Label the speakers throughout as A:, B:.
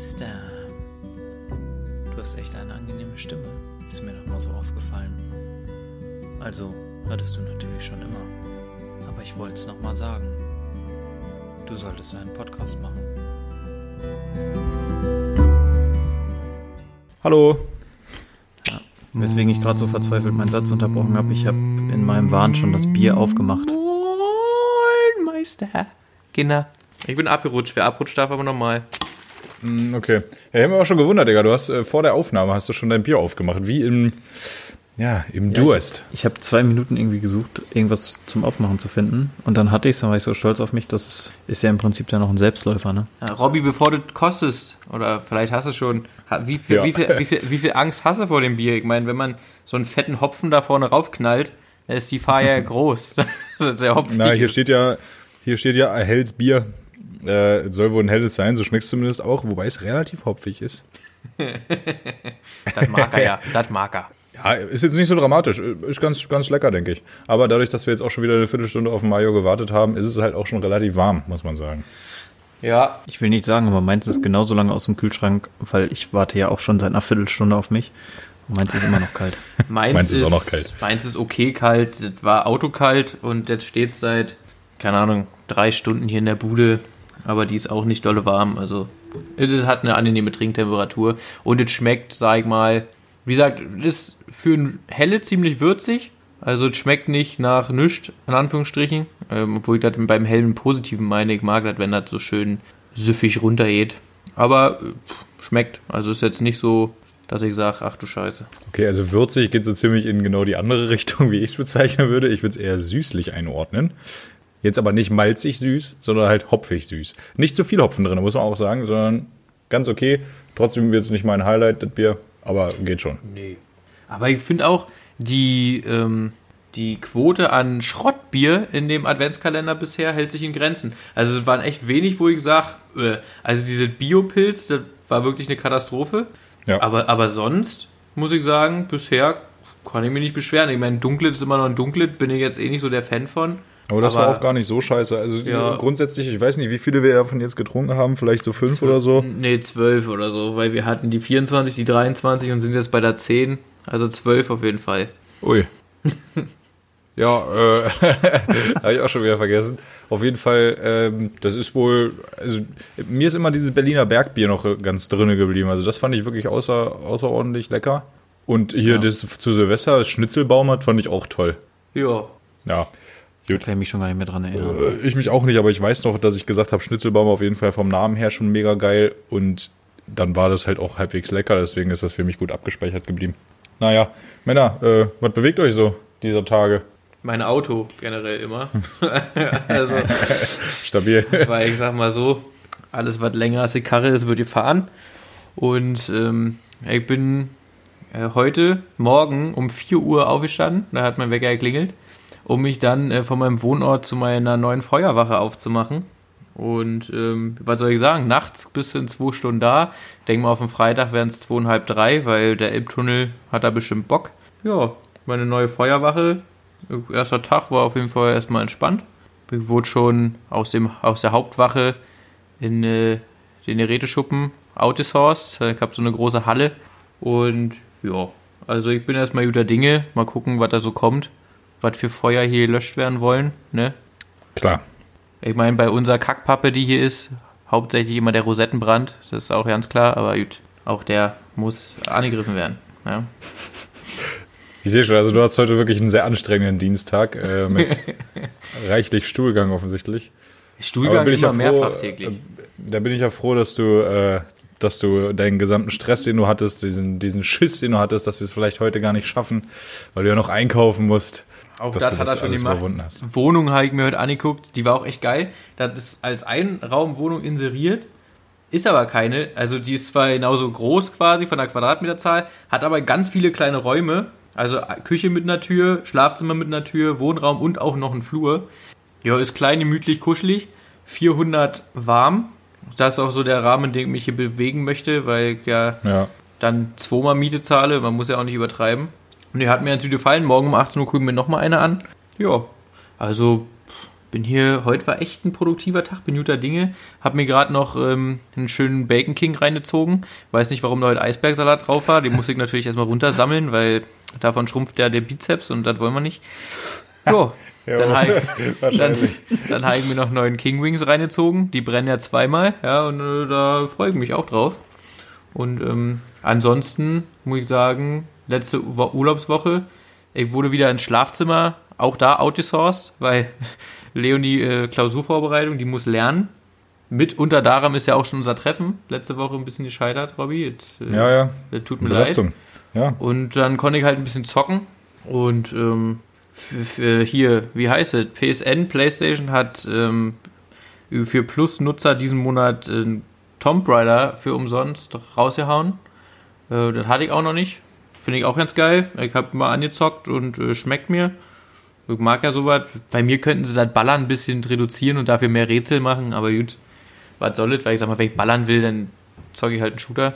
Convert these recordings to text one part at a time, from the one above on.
A: Meister. Du hast echt eine angenehme Stimme. Ist mir noch mal so aufgefallen. Also, hattest du natürlich schon immer. Aber ich wollte es noch mal sagen. Du solltest einen Podcast machen.
B: Hallo.
C: Weswegen ich gerade so verzweifelt meinen Satz unterbrochen habe. Ich habe in meinem Wahn schon das Bier aufgemacht.
D: Moin, Meister. Kinder. Ich bin abgerutscht. Wer abrutscht, darf aber nochmal.
B: Mm, Okay. Ja, ich habe mich auch schon gewundert, Digga. Du hast äh, vor der Aufnahme hast du schon dein Bier aufgemacht. Wie im, ja, im Durst.
C: Ich habe zwei Minuten irgendwie gesucht, irgendwas zum Aufmachen zu finden. Und dann hatte ich es, dann war ich so stolz auf mich. Das ist, ist ja im Prinzip dann noch ein Selbstläufer, ne?
D: Ja, Robby, bevor du kostest, oder vielleicht hast du schon, wie viel,
B: Ja.
D: wie, viel, wie, viel, wie viel Angst hast du vor dem Bier? Ich meine, wenn man so einen fetten Hopfen da vorne raufknallt, dann ist die ja groß. Das ist der Hopfen.
B: Na, hier steht ja, hier steht ja helles Bier. Äh, soll wohl ein helles sein, so schmeckt es zumindest auch, wobei es relativ hopfig ist.
D: Das mag er ja, das mag er.
B: Ja, ist jetzt nicht so dramatisch. Ist ganz, ganz lecker, denke ich. Aber dadurch, dass wir jetzt auch schon wieder eine Viertelstunde auf den Mayo gewartet haben, ist es halt auch schon relativ warm, muss man sagen.
D: Ja,
C: Ich will nicht sagen, aber meins ist genauso lange aus dem Kühlschrank, weil ich warte ja auch schon seit einer Viertelstunde auf mich. Und meins ist immer noch kalt.
D: meins,
B: Meins ist auch noch kalt.
D: Meins ist okay kalt, das war autokalt und jetzt steht seit, keine Ahnung, drei Stunden hier in der Bude, aber die ist auch nicht dolle warm, also es hat eine angenehme Trinktemperatur und es schmeckt, sag ich mal, wie gesagt, es ist für ein helle ziemlich würzig, also es schmeckt nicht nach nichts, in Anführungsstrichen, ähm, obwohl ich das beim hellen Positiven meine, ich mag das, wenn das so schön süffig runtergeht, aber äh, pff, schmeckt, also ist jetzt nicht so, dass ich sage, ach du Scheiße.
B: Okay, also würzig geht so ziemlich in genau die andere Richtung, wie ich es bezeichnen würde. Ich würde es eher süßlich einordnen. Jetzt aber nicht malzig süß, sondern halt hopfig süß. Nicht zu viel Hopfen drin, muss man auch sagen, sondern ganz okay. Trotzdem wird es nicht mein Highlight, das Bier, aber geht schon.
D: Nee. Aber ich finde auch, die, ähm, die Quote an Schrottbier in dem Adventskalender bisher hält sich in Grenzen. Also es waren echt wenig, wo ich sage, äh, also diese Biopilz, das war wirklich eine Katastrophe.
B: Ja.
D: Aber, aber sonst muss ich sagen, bisher kann ich mich nicht beschweren. Ich meine, Dunklet ist immer noch ein Dunklet, bin ich jetzt eh nicht so der Fan von.
B: Aber das
D: Aber-
B: war auch gar nicht so scheiße. Also
D: Ja.
B: grundsätzlich, ich weiß nicht, wie viele wir davon jetzt getrunken haben, vielleicht so fünf oder so.
D: Nee, zwölf oder so, weil wir hatten die 24, die 23 und sind jetzt bei der 10. Also zwölf auf jeden Fall.
B: Ui. Ja, äh, habe ich auch schon wieder vergessen. Auf jeden Fall, ähm, das ist wohl, also mir ist immer dieses Berliner Bergbier noch ganz drinne geblieben. Also das fand ich wirklich außer, außerordentlich lecker. Und hier das zu Silvester, das Schnitzelbaumert, fand ich auch toll.
D: Ja.
B: Ja.
C: Da kann ich mich schon gar nicht mehr dran erinnern.
B: Äh, Ich mich auch nicht, aber ich weiß noch, dass ich gesagt habe, Schnitzelbaum auf jeden Fall vom Namen her schon mega geil. Und dann war das halt auch halbwegs lecker, deswegen ist das für mich gut abgespeichert geblieben. Naja, Männer, äh, was bewegt euch so dieser Tage?
D: Mein Auto generell immer. also,
B: Stabil.
D: weil ich sag mal so, alles was länger als die Karre ist, wird gefahren. Und ähm, ich bin äh, heute Morgen um 4 Uhr aufgestanden, da hat mein Wecker geklingelt, um mich dann äh, von meinem Wohnort zu meiner neuen Feuerwache aufzumachen. Und ähm, was soll ich sagen, nachts bis in zwei Stunden da. Denk mal, auf dem Freitag wären es zweieinhalb, drei, weil der Elbtunnel hat da bestimmt Bock. Ja, meine neue Feuerwache, äh, erster Tag war auf jeden Fall erstmal entspannt. Ich wurde schon aus, dem, aus der Hauptwache in äh, den Geräteschuppen outgesourced. Ich habe so eine große Halle. Und ja, also ich bin erstmal guter Dinge. Mal gucken, was da so kommt. Was für Feuer hier gelöscht werden wollen. Ne?
B: Klar.
D: Ich meine, bei unserer Kackpappe, die hier ist, hauptsächlich immer der Rosettenbrand. Das ist auch ganz klar. Aber gut, auch der muss angegriffen werden. Ja?
B: Ich sehe schon, also du hast heute wirklich einen sehr anstrengenden Dienstag äh, mit reichlich Stuhlgang offensichtlich.
D: Stuhlgang
B: Aber bin ich
D: immer
B: ja froh,
D: mehrfach täglich.
B: äh, Da bin ich ja froh, dass du, äh, dass du deinen gesamten Stress, den du hattest, diesen, diesen Schiss, den du hattest, dass wir es vielleicht heute gar nicht schaffen, weil du ja noch einkaufen musst.
D: Auch das
B: du
D: hat
B: das
D: er schon gemacht. Wohnung habe ich mir heute angeguckt, die war auch echt geil. Das ist als Einraumwohnung inseriert, ist aber keine. Also die ist zwar genauso groß quasi von der Quadratmeterzahl, hat aber ganz viele kleine Räume. Also Küche mit einer Tür, Schlafzimmer mit einer Tür, Wohnraum und auch noch ein Flur. Ja, ist klein, gemütlich, kuschelig. 400 warm. Das ist auch so der Rahmen, in dem ich mich hier bewegen möchte, weil ich ja
B: Ja.
D: dann zweimal Miete zahle. Man muss ja auch nicht übertreiben. Und die hat mir natürlich gefallen. Morgen um 18 Uhr gucken wir nochmal eine an. Ja, also bin hier, heute war echt ein produktiver Tag, bin guter Dinge. Hab mir gerade noch ähm, einen schönen Bacon King reingezogen. Weiß nicht, warum da heute Eisbergsalat drauf war. Den muss ich natürlich erstmal runtersammeln, weil davon schrumpft ja der Bizeps und das wollen wir nicht. Jo, dann habe ich, dann, dann hab ich mir noch neuen King Wings reingezogen. Die brennen ja zweimal, ja, und äh, da freue ich mich auch drauf. Und ähm, ansonsten muss ich sagen, letzte Wo- Urlaubswoche, ich wurde wieder ins Schlafzimmer, auch da outgesourced, weil Leonie äh, Klausurvorbereitung, die muss lernen. Mitunter daran ist ja auch schon unser Treffen. Letzte Woche ein bisschen gescheitert, Robby. Äh,
B: Ja, ja.
D: das Tut mir leid.
B: Belastung. Ja.
D: Und dann konnte ich halt ein bisschen zocken. Und ähm, für hier, wie heißt es? PSN, PlayStation hat ähm, für Plus-Nutzer diesen Monat äh, Tomb Raider für umsonst rausgehauen. Äh, das hatte ich auch noch nicht. Finde ich auch ganz geil. Ich habe mal angezockt und äh, schmeckt mir. Ich mag ja sowas. Bei mir könnten sie das Ballern ein bisschen reduzieren und dafür mehr Rätsel machen, aber gut. Was soll es? Weil ich sag mal, wenn ich ballern will, dann zocke ich halt einen Shooter.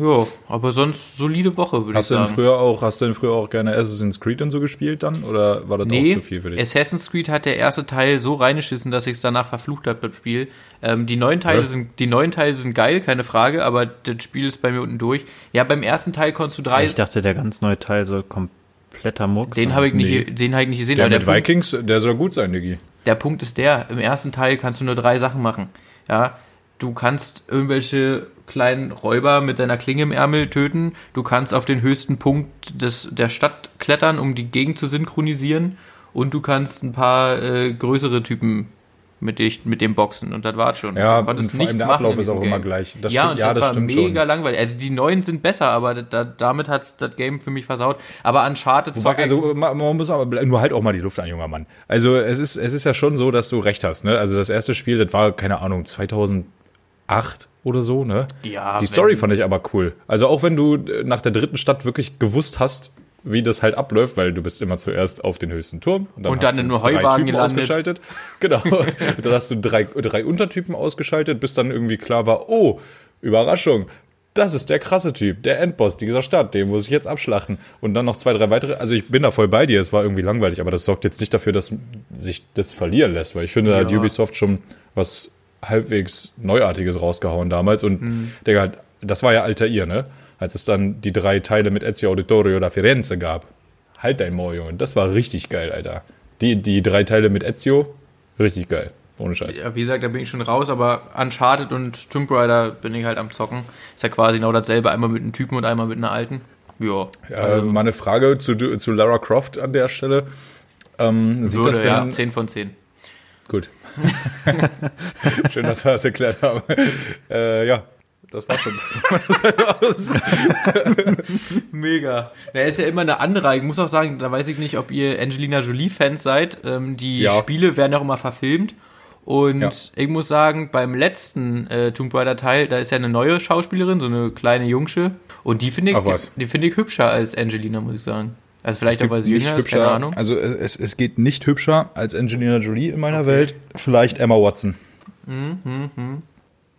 D: Ja, aber sonst solide Woche, würde ich
B: Hast du denn
D: sagen.
B: früher auch, hast du denn früher auch gerne Assassin's Creed und so gespielt dann? Oder war das
D: Nee,
B: auch zu viel für dich?
D: Assassin's Creed hat der erste Teil so reingeschissen, dass ich es danach verflucht habe, das Spiel. Ähm, die, neuen Teile
B: Was?
D: sind, die neuen Teile sind geil, keine Frage, aber das Spiel ist bei mir unten durch. Ja, beim ersten Teil konntest du drei.
C: Ich dachte, der ganz neue Teil soll kompletter Murks
D: den
C: sein.
D: habe ich, nicht,
B: Nee.
D: den hab ich nicht gesehen.
B: der
D: aber
B: mit
D: der Punkt,
B: Vikings, der soll gut sein, Diggi.
D: der Punkt ist der, im ersten Teil kannst du nur drei Sachen machen. Ja, du kannst irgendwelche kleinen Räuber mit deiner Klinge im Ärmel töten, du kannst auf den höchsten Punkt des, der Stadt klettern, um die Gegend zu synchronisieren und du kannst ein paar äh, größere Typen mit, dich, mit dem boxen und das war's schon.
B: Ja,
D: du konntest
B: und vor allem der Ablauf ist auch
D: diesem
B: immer
D: Game.
B: gleich. Das
D: ja,
B: stimmt,
D: und
B: ja,
D: das,
B: das
D: war mega
B: schon.
D: langweilig. Also die neuen sind besser, aber da, damit hat's das Game für mich versaut. Aber Uncharted
B: Wobei, also man man muss aber nur halt auch mal die Luft an, junger Mann. Also es ist, es ist ja schon so, dass du recht hast. Ne? Also das erste Spiel, das war, keine Ahnung, 2008 oder so. Ne?
D: Ja,
B: die Story fand ich aber cool. Also auch wenn du äh, nach der dritten Stadt wirklich gewusst hast, wie das halt abläuft, weil du bist immer zuerst auf den höchsten Turm und dann,
D: Und
B: hast
D: dann in
B: du
D: einem Heuwagen
B: drei Typen
D: gelandet.
B: ausgeschaltet. Genau. dann hast du drei, drei Untertypen ausgeschaltet, bis dann irgendwie klar war, oh, Überraschung. Das ist der krasse Typ, der Endboss dieser Stadt, den muss ich jetzt abschlachten. Und dann noch zwei, drei weitere. Also ich bin da voll bei dir, es war irgendwie langweilig, aber das sorgt jetzt nicht dafür, dass sich das verlieren lässt, weil ich finde, da hat
D: Ja.
B: Ubisoft schon was halbwegs Neuartiges rausgehauen damals. Und
D: Mhm.
B: Digga, das war ja Altair, ne? Als es dann die drei Teile mit Ezio Auditorio da Firenze gab. Halt dein Maul, Junge. Das war richtig geil, Alter. Die, die drei Teile mit Ezio, richtig geil. Ohne Scheiß.
D: Ja, wie gesagt, da bin ich schon raus, aber Uncharted und Tomb Raider bin ich halt am Zocken. Ist ja quasi genau dasselbe, einmal mit einem Typen und einmal mit einer alten. Ja.
B: Äh, mal eine Frage zu, zu Lara Croft an der Stelle. Ähm, sieht
D: Würde,
B: das denn,
D: ja, 10 von 10.
B: Gut. Schön, dass wir das erklärt haben. Äh, ja, das war schon.
D: Mega. Er ist ja immer eine andere. Ich muss auch sagen, da weiß ich nicht, ob ihr Angelina Jolie-Fans seid. Ähm, die
B: Ja.
D: Spiele werden auch immer verfilmt. Und
B: Ja.
D: ich muss sagen, beim letzten äh, Tomb Raider Teil, da ist ja eine neue Schauspielerin, so eine kleine Jungsche. Und die finde ich,
B: was.
D: die finde ich hübscher als Angelina, muss ich sagen. Also vielleicht auch, weil sie jünger ist, keine Ahnung.
B: Also es, es geht nicht hübscher als Angelina Jolie in meiner Welt. Vielleicht Emma Watson.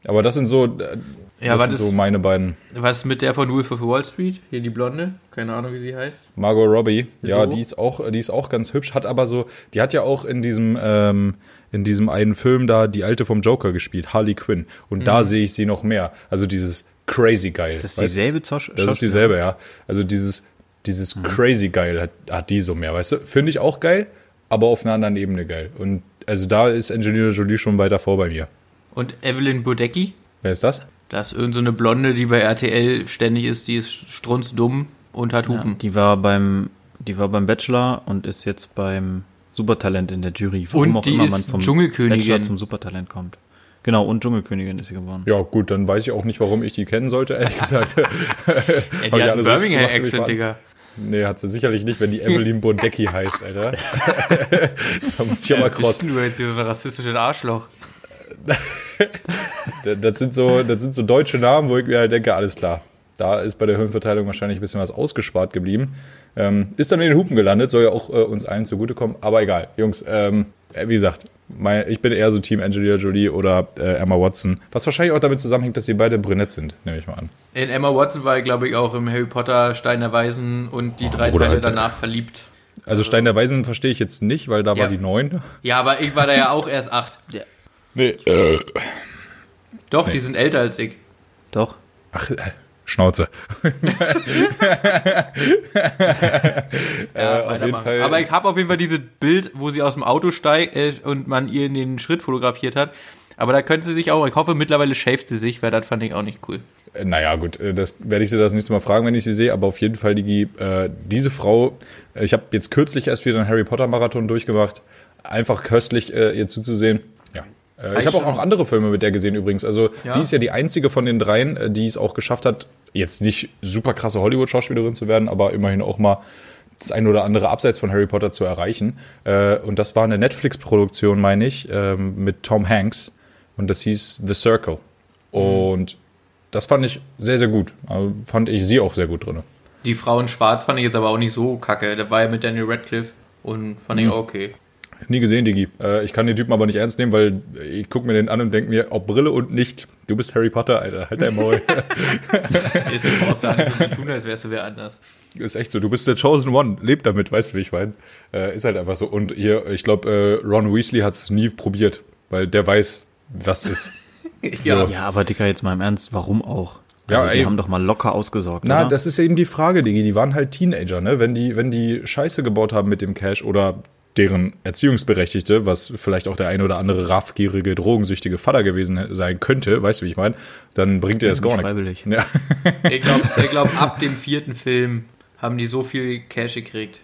B: Aber das sind so, äh,
D: Ja,
B: das
D: was
B: sind
D: ist-
B: so meine beiden.
D: Was mit der von Wolf of Wall Street? Hier die Blonde. Keine Ahnung, wie sie heißt.
B: Margot Robbie, ja,
D: So.
B: die ist auch, die ist auch ganz hübsch, hat aber so, die hat ja auch in diesem, ähm, in diesem einen Film da die alte vom Joker gespielt, Harley Quinn. Und
D: Mhm.
B: da sehe ich sie noch mehr. Also dieses crazy geil.
C: Ist das dieselbe Zosch?
B: Das ist dieselbe, ja. Also dieses, dieses
D: Mhm.
B: crazy geil hat, hat die so mehr, weißt du? Finde ich auch geil, aber auf einer anderen Ebene geil. Und also da ist Angelina Jolie schon weiter vor bei mir.
D: Und Evelyn Bodecki.
B: Wer ist das?
D: Das ist irgendeine so eine Blonde, die bei RTL ständig ist. Die ist strunzdumm und hat
C: Ja,
D: Hupen.
C: die war beim, die war beim Bachelor und ist jetzt beim Supertalent in der Jury.
D: Und die ist Dschungelkönigin.
C: Bachelor zum Supertalent kommt. Genau, und Dschungelkönigin ist sie geworden.
B: Ja, gut, dann weiß ich auch nicht, warum ich die kennen sollte, ehrlich gesagt.
D: Ja, die hat einen
B: alles richtig
D: Birmingham
B: gemacht,
D: Accent,
B: wie ich
D: Digga.
B: Nee, hat sie sicherlich nicht, wenn die Evelyn Bodecki heißt, Alter. da muss ich ja mal
D: bist
B: cross.
D: denn du jetzt hier so ein rassistisches Arschloch?
B: Das sind, so, das sind so deutsche Namen, wo ich mir halt denke, alles klar. Da ist bei der Höhenverteilung wahrscheinlich ein bisschen was ausgespart geblieben. Ähm, ist dann in den Hupen gelandet, soll ja auch äh, uns allen zugutekommen. Aber egal, Jungs, ähm, äh, wie gesagt, mein, ich bin eher so Team Angelina Jolie oder äh, Emma Watson. Was wahrscheinlich auch damit zusammenhängt, dass sie beide brünett sind, nehme ich mal an.
D: In Emma Watson war ich, glaube ich, auch im Harry Potter Stein der Weisen und die drei
B: Bruder,
D: Teile danach verliebt.
B: Also Stein der Weisen verstehe ich jetzt nicht, weil da
D: Ja.
B: war die 9.
D: Ja, aber ich war da ja auch erst acht.
B: Nee.
D: Doch, die sind älter als ich.
C: Doch.
B: Ach, äh, Schnauze.
D: Ja,
B: auf
D: weitermachen.
B: jeden Fall-
D: Aber ich habe auf jeden Fall dieses Bild, wo sie aus dem Auto steigt äh, und man ihr in den Schritt fotografiert hat. Aber da könnte sie sich auch, ich hoffe, mittlerweile schäft sie sich, weil das fand ich auch nicht cool.
B: Äh, Naja, gut, äh, das werde ich sie das nächste Mal fragen, wenn ich sie sehe, aber auf jeden Fall, Digi, äh, diese Frau, äh, ich habe jetzt kürzlich erst wieder einen Harry Potter Marathon durchgemacht, einfach köstlich äh, ihr zuzusehen. Äh, ich habe auch noch andere Filme mit der gesehen übrigens. Also
D: Ja.
B: die ist ja die einzige von den dreien, äh, die es auch geschafft hat, jetzt nicht super krasse Hollywood-Schauspielerin zu werden, aber immerhin auch mal das ein oder andere abseits von Harry Potter zu erreichen. Äh, und das war eine Netflix-Produktion, meine ich, ähm, mit Tom Hanks. Und das hieß The Circle. Und das fand ich sehr, sehr gut. Also fand ich sie auch sehr gut drin.
D: Die Frau in Schwarz fand ich jetzt aber auch nicht so kacke. Da war ja mit Daniel Radcliffe und fand ich auch okay.
B: Nie gesehen, Digi. Äh, ich kann den Typen aber nicht ernst nehmen, weil ich gucke mir den an und denke mir, ob Brille und nicht. Du bist Harry Potter, Alter. Halt dein Maul.
D: Ist auch sagen, so zu tun, als wärst du wer anders.
B: ist echt so. Du bist der Chosen One. Leb damit, weißt du, wie ich meine? Äh, ist halt einfach so. Und hier, ich glaube, äh, Ron Weasley hat es nie probiert, weil der weiß, was ist.
D: Ja.
C: Ja, aber Dicker, jetzt mal im Ernst, warum auch?
B: Ja,
C: Also, die
B: ey.
C: haben doch mal locker ausgesorgt.
B: Na,
C: oder?
B: das ist eben die Frage, Digi. Die waren halt Teenager, ne? Wenn die, wenn die Scheiße gebaut haben mit dem Cash oder deren Erziehungsberechtigte, was vielleicht auch der eine oder andere raffgierige, drogensüchtige Vater gewesen sein könnte, weißt du, wie ich meine, dann bringt dir das gar
C: Nicht
B: nichts.
C: freiwillig.
B: Ja.
D: Ich glaube, glaub, ab dem vierten Film haben die so viel Cash gekriegt.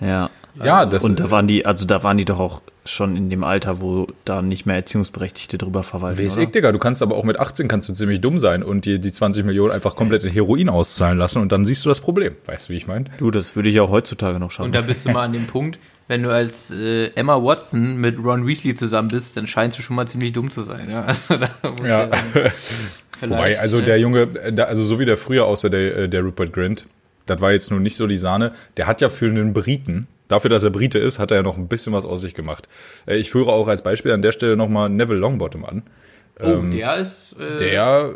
C: Ja.
B: ja, das
C: Und da waren die, also da waren die doch auch schon in dem Alter, wo da nicht mehr Erziehungsberechtigte drüber verwalten.
B: Weiß ich, Digga, du kannst aber auch mit 18 kannst du ziemlich dumm sein und dir die 20 Millionen einfach komplett in Heroin auszahlen lassen und dann siehst du das Problem. Weißt du, wie ich meine?
C: Du, das würde ich auch heutzutage noch schaffen.
D: Und da bist du mal an dem Punkt, wenn du als äh, Emma Watson mit Ron Weasley zusammen bist, dann scheinst du schon mal ziemlich dumm zu sein. Ja? Also da musst
B: Ja.
D: du
B: Wobei, also
D: äh,
B: der Junge, äh, also so wie der früher aussah, der, äh, der Rupert Grint, das war jetzt nur nicht so die Sahne. Der hat ja für einen Briten, dafür, dass er Brite ist, hat er ja noch ein bisschen was aus sich gemacht. Äh, Ich führe auch als Beispiel an der Stelle nochmal Neville Longbottom an.
D: Oh, der ist. Äh,
B: ähm, Der,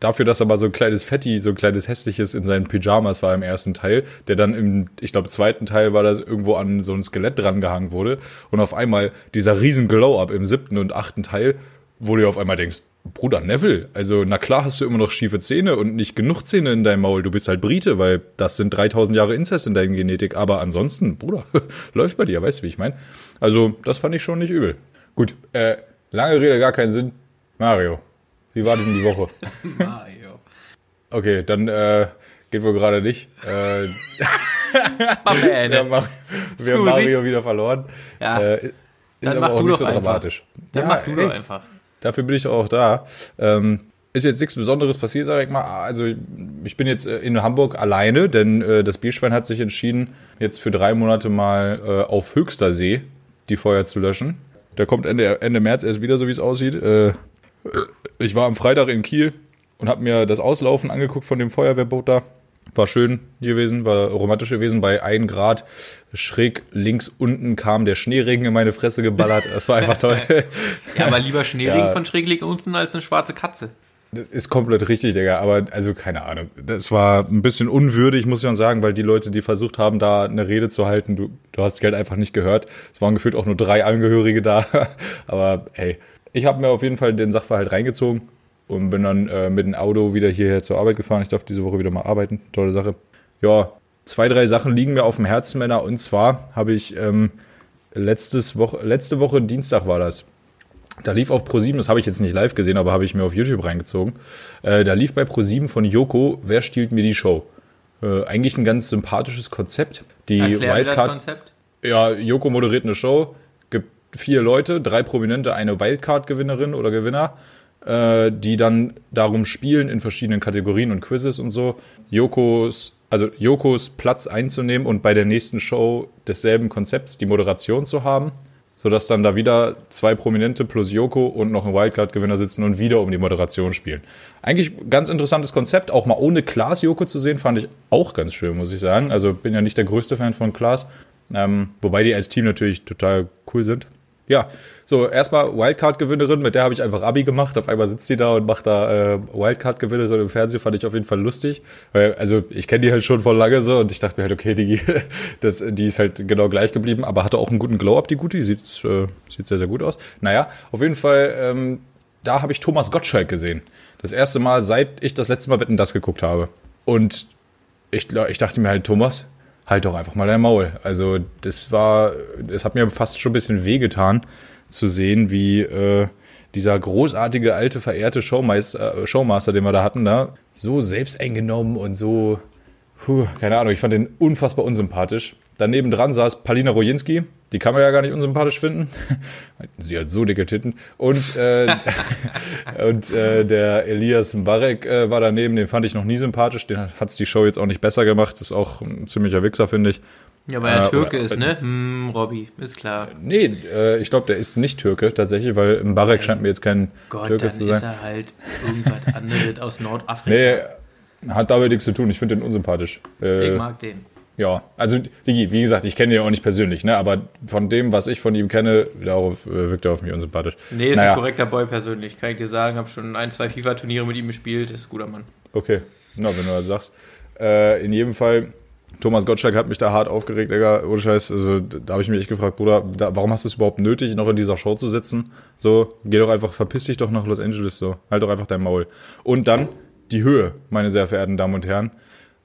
B: dafür, dass er mal so ein kleines Fetti, so ein kleines hässliches in seinen Pyjamas war im ersten Teil, der dann im, ich glaube, zweiten Teil war das irgendwo an so ein Skelett dran gehangen wurde und auf einmal dieser riesen Glow-Up im siebten und achten Teil, wo du auf einmal denkst, Bruder Neville, also na klar hast du immer noch schiefe Zähne und nicht genug Zähne in deinem Maul, du bist halt Brite, weil das sind 3000 Jahre Inzest in deiner Genetik, aber ansonsten, Bruder, läuft bei dir, weißt du, wie ich meine? Also, das fand ich schon nicht übel. Gut, äh, lange Rede, gar keinen Sinn. Mario, wie war denn die Woche?
D: Mario.
B: Okay, dann äh, geht wohl gerade nicht. Äh, wir haben, wir haben. Mario wieder verloren.
D: Ja.
B: Äh, ist aber auch nicht so
D: einfach.
B: dramatisch.
D: Dann
B: Ja,
D: mach du
B: ey,
D: doch einfach.
B: Dafür bin ich doch auch da. Ähm, ist jetzt nichts Besonderes passiert, sag ich mal. Also ich bin jetzt äh, in Hamburg alleine, denn äh, das Bierschwein hat sich entschieden, jetzt für drei Monate mal äh, auf höchster See die Feuer zu löschen. Der kommt Ende, Ende März erst wieder, so wie es aussieht. Äh, ich war am Freitag in Kiel und habe mir das Auslaufen angeguckt von dem Feuerwehrboot da. War schön gewesen, war romantisch gewesen. Bei 1 Grad schräg links unten kam der Schneeregen in meine Fresse geballert. Das war einfach toll.
D: Ja, aber lieber Schneeregen
B: Ja.
D: von schräg unten als eine schwarze Katze.
B: Das ist komplett richtig, Digga. Aber also keine Ahnung. Das war ein bisschen unwürdig, muss ich schon sagen, weil die Leute, die versucht haben, da eine Rede zu halten, du, du hast halt einfach nicht gehört. Es waren gefühlt auch nur drei Angehörige da. Aber hey, ich habe mir auf jeden Fall den Sachverhalt reingezogen und bin dann äh, mit dem Auto wieder hierher zur Arbeit gefahren. Ich darf diese Woche wieder mal arbeiten. Tolle Sache. Ja, zwei, drei Sachen liegen mir auf dem Herzen, Männer. Und zwar habe ich ähm, letztes Woche, letzte Woche Dienstag war das. Da lief auf Pro7, das habe ich jetzt nicht live gesehen, aber habe ich mir auf YouTube reingezogen. Äh, da lief bei Pro7 von Joko, wer stiehlt mir die Show? Äh, eigentlich ein ganz sympathisches Konzept. Die
D: Erklär mir das
B: Wildcard,
D: Konzept.
B: ja, Joko moderiert eine Show, vier Leute, drei Prominente, eine Wildcard-Gewinnerin oder Gewinner, äh, die dann darum spielen in verschiedenen Kategorien und Quizzes und so, Jokos, also Jokos Platz einzunehmen und bei der nächsten Show desselben Konzepts die Moderation zu haben, sodass dann da wieder zwei Prominente plus Joko und noch ein Wildcard-Gewinner sitzen und wieder um die Moderation spielen. Eigentlich ganz interessantes Konzept, auch mal ohne Klaas Joko zu sehen, fand ich auch ganz schön, muss ich sagen. Also bin ja nicht der größte Fan von Klaas, ähm, wobei die als Team natürlich total cool sind. Ja, so erstmal Wildcard-Gewinnerin, mit der habe ich einfach Abi gemacht. Auf einmal sitzt die da und macht da äh, Wildcard-Gewinnerin im Fernsehen, fand ich auf jeden Fall lustig. Weil, also ich kenne die halt schon von lange so und ich dachte mir halt, okay, die, das, die ist halt genau gleich geblieben, aber hatte auch einen guten Glow-Up, die gute, die sieht, äh, sieht sehr, sehr gut aus. Naja, auf jeden Fall, ähm, da habe ich Thomas Gottschalk gesehen. Das erste Mal, seit ich das letzte Mal Wetten, das geguckt habe. Und ich, ich dachte mir halt, Thomas, halt doch einfach mal dein Maul. Also das war, es hat mir fast schon ein bisschen wehgetan zu sehen, wie äh, dieser großartige, alte, verehrte Showmeister, äh, Showmaster, den wir da hatten, da so selbsteingenommen und so, puh, keine Ahnung, ich fand den unfassbar unsympathisch. Daneben dran saß Palina Rojinski, die kann man ja gar nicht unsympathisch finden. Sie hat so dicke Titten. Und, äh, und äh, der Elias Mbarek äh, war daneben, den fand ich noch nie sympathisch. Den hat's die Show jetzt auch nicht besser gemacht. Ist auch ein ziemlicher Wichser, finde ich.
D: Ja, weil er
B: Äh,
D: Türke
B: oder-
D: ist, ne? Hm, Robby, ist klar.
B: Nee, äh, ich glaube, der ist nicht Türke tatsächlich, weil Mbarek scheint mir jetzt kein
D: Gott,
B: Türke
D: dann
B: zu
D: ist
B: sein.
D: er halt irgendwas anderes aus Nordafrika.
B: Nee, hat damit nichts zu tun. Ich finde den unsympathisch. Äh,
D: Ich mag den.
B: Ja, also Digi, wie gesagt, ich kenne ihn ja auch nicht persönlich, ne? aber von dem, was ich von ihm kenne, darauf äh, wirkt er auf mich unsympathisch.
D: Nee, ist
B: Naja.
D: ein korrekter Boy persönlich, kann ich dir sagen. Hab schon ein, zwei FIFA-Turniere mit ihm gespielt, ist ein guter Mann.
B: Okay, na, wenn du das sagst. Äh, in jedem Fall, Thomas Gottschalk hat mich da hart aufgeregt, Digga, ohne Scheiß. Also, da habe ich mich echt gefragt, Bruder, da, warum hast du es überhaupt nötig, noch in dieser Show zu sitzen? So, geh doch einfach, verpiss dich doch nach Los Angeles, so. Halt doch einfach dein Maul. Und dann die Höhe, meine sehr verehrten Damen und Herren.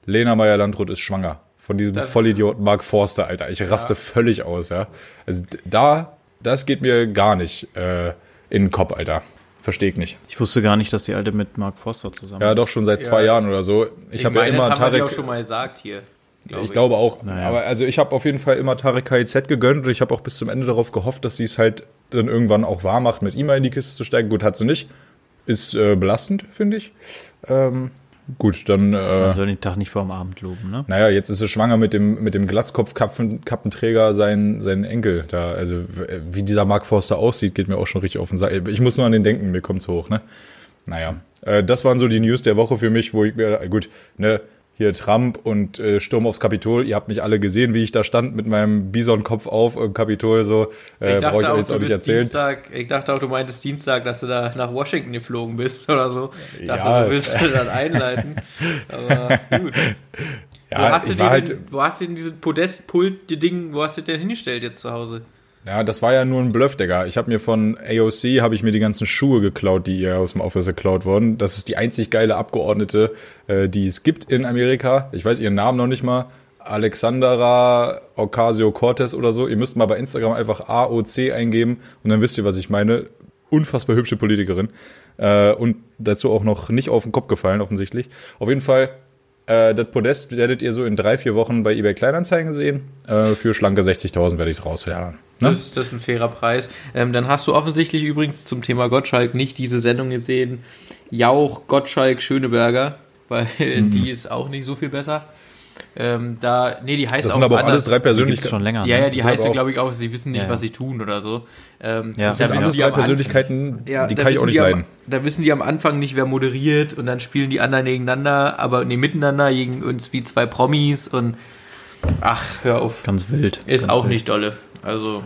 B: Lena Meyer-Landrut ist schwanger. Von diesem
D: Das-
B: Vollidioten Mark Forster, Alter. Ich raste völlig aus, ja. Also, da, das geht mir gar nicht äh, in den Kopf, Alter. Versteh ich nicht.
C: Ich wusste gar nicht, dass die Alte mit Mark Forster zusammen
B: Ja,
C: ist.
B: doch schon seit zwei
D: Ja.
B: Jahren oder so. Ich, habe ja immer
D: das haben wir
B: Tarek.
D: auch schon mal gesagt hier. glaub
B: Ich glaube auch.
C: Naja.
B: Aber also ich habe auf jeden Fall immer Tarek KIZ gegönnt und ich habe auch bis zum Ende darauf gehofft, dass sie es halt dann irgendwann auch wahr macht, mit ihm mal in die Kiste zu steigen. Gut, hat sie nicht. Ist äh, belastend, finde ich. Ähm, gut, dann,
C: Man
B: äh,
C: soll den Tag nicht vor dem Abend loben, ne?
B: naja, jetzt ist sie schwanger mit dem, mit dem Glatzkopf-Kappenträger, sein, sein Enkel da. Also wie dieser Mark Forster aussieht, geht mir auch schon richtig auf den Sack. Ich muss nur an den denken, mir kommt's hoch, ne? Naja, äh, das waren so die News der Woche für mich, wo ich mir, gut, ne, hier Trump und äh, Sturm aufs Kapitol, ihr habt mich alle gesehen, wie ich da stand mit meinem Bisonkopf auf im Kapitol, so, äh,
D: Ich
B: brauche ich
D: dachte,
B: euch
D: auch,
B: jetzt
D: du
B: auch nicht erzählen.
D: Dienstag, ich dachte auch, du meintest Dienstag, dass du da nach Washington geflogen bist oder so. Ich dachte,
B: Ja.
D: so willst du dann einleiten. Aber gut. wo,
B: Ja,
D: hast du denn,
B: halt,
D: wo hast du denn dieses Podestpult, die Ding, wo hast du denn hingestellt jetzt zu Hause?
B: Ja, das war ja nur ein Bluff, Digga. Ich habe mir von AOC, habe ich mir die ganzen Schuhe geklaut, die ihr aus dem Office geklaut wurden. Das ist die einzig geile Abgeordnete, äh, die es gibt in Amerika. Ich weiß ihren Namen noch nicht mal. Alexandra Ocasio-Cortez oder so. Ihr müsst mal bei Instagram einfach AOC eingeben und dann wisst ihr, was ich meine. Unfassbar hübsche Politikerin. Äh, und dazu auch noch nicht auf den Kopf gefallen, offensichtlich. Auf jeden Fall, äh, das Podest werdet ihr so in drei, vier Wochen bei eBay Kleinanzeigen sehen. Äh, für schlanke 60.000 werde ich es rauslernen. Ne?
D: Das, das ist ein fairer Preis. Ähm, dann hast du offensichtlich übrigens zum Thema Gottschalk nicht diese Sendung gesehen. Jauch, Gottschalk, Schöneberger, weil
B: Mhm.
D: die ist auch nicht so viel besser. Ähm, da, nee, die heißt
B: Das
D: auch
B: sind aber auch
D: anders.
B: alles drei Persönlichkeiten.
C: schon länger.
D: Ja,
C: ne?
D: ja, die
B: Das
D: heißt,
B: auch-
D: glaube ich, auch, sie wissen nicht,
C: Ja.
D: was sie tun oder so. Ähm,
C: Ja,
B: Das sind
D: da
B: alles
D: wissen die
B: drei
D: am Anfang-
B: Persönlichkeiten,
D: Ja,
B: die
D: da
B: kann ich auch
D: wissen
B: nicht
D: die am-
B: leiden.
D: Da wissen die am Anfang nicht, wer moderiert und dann spielen die anderen gegeneinander, aber nee, miteinander gegen uns wie zwei Promis und ach, hör auf.
C: Ganz wild.
D: Ist
C: ganz
D: auch
C: wild.
D: nicht dolle. Also,